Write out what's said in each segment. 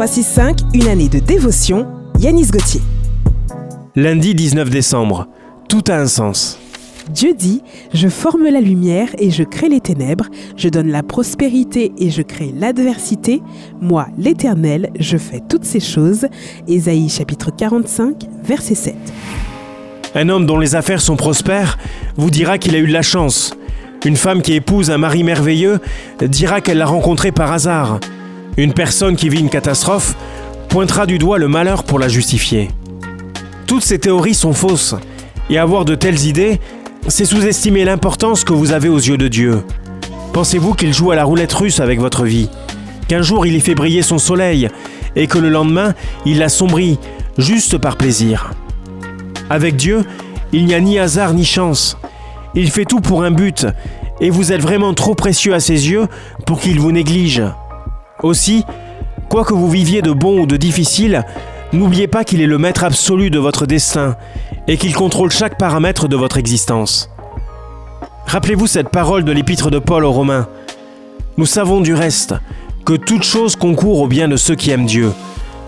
365, une année de dévotion, Yanis Gauthier. Lundi 19 décembre, tout a un sens. Dieu dit, je forme la lumière et je crée les ténèbres, je donne la prospérité et je crée l'adversité, moi l'Éternel, je fais toutes ces choses. Ésaïe chapitre 45, verset 7. Un homme dont les affaires sont prospères vous dira qu'il a eu de la chance. Une femme qui épouse un mari merveilleux dira qu'elle l'a rencontré par hasard. Une personne qui vit une catastrophe pointera du doigt le malheur pour la justifier. Toutes ces théories sont fausses, et avoir de telles idées, c'est sous-estimer l'importance que vous avez aux yeux de Dieu. Pensez-vous qu'il joue à la roulette russe avec votre vie? Qu'un jour il y fait briller son soleil, et que le lendemain il l'assombrit, juste par plaisir Avec Dieu, il n'y a ni hasard ni chance. Il fait tout pour un but, et vous êtes vraiment trop précieux à ses yeux pour qu'il vous néglige. Aussi, quoi que vous viviez de bon ou de difficile, n'oubliez pas qu'il est le maître absolu de votre destin et qu'il contrôle chaque paramètre de votre existence. Rappelez-vous cette parole de l'épître de Paul aux Romains. Nous savons du reste que toute chose concourt au bien de ceux qui aiment Dieu,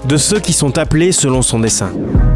de ceux qui sont appelés selon son dessein.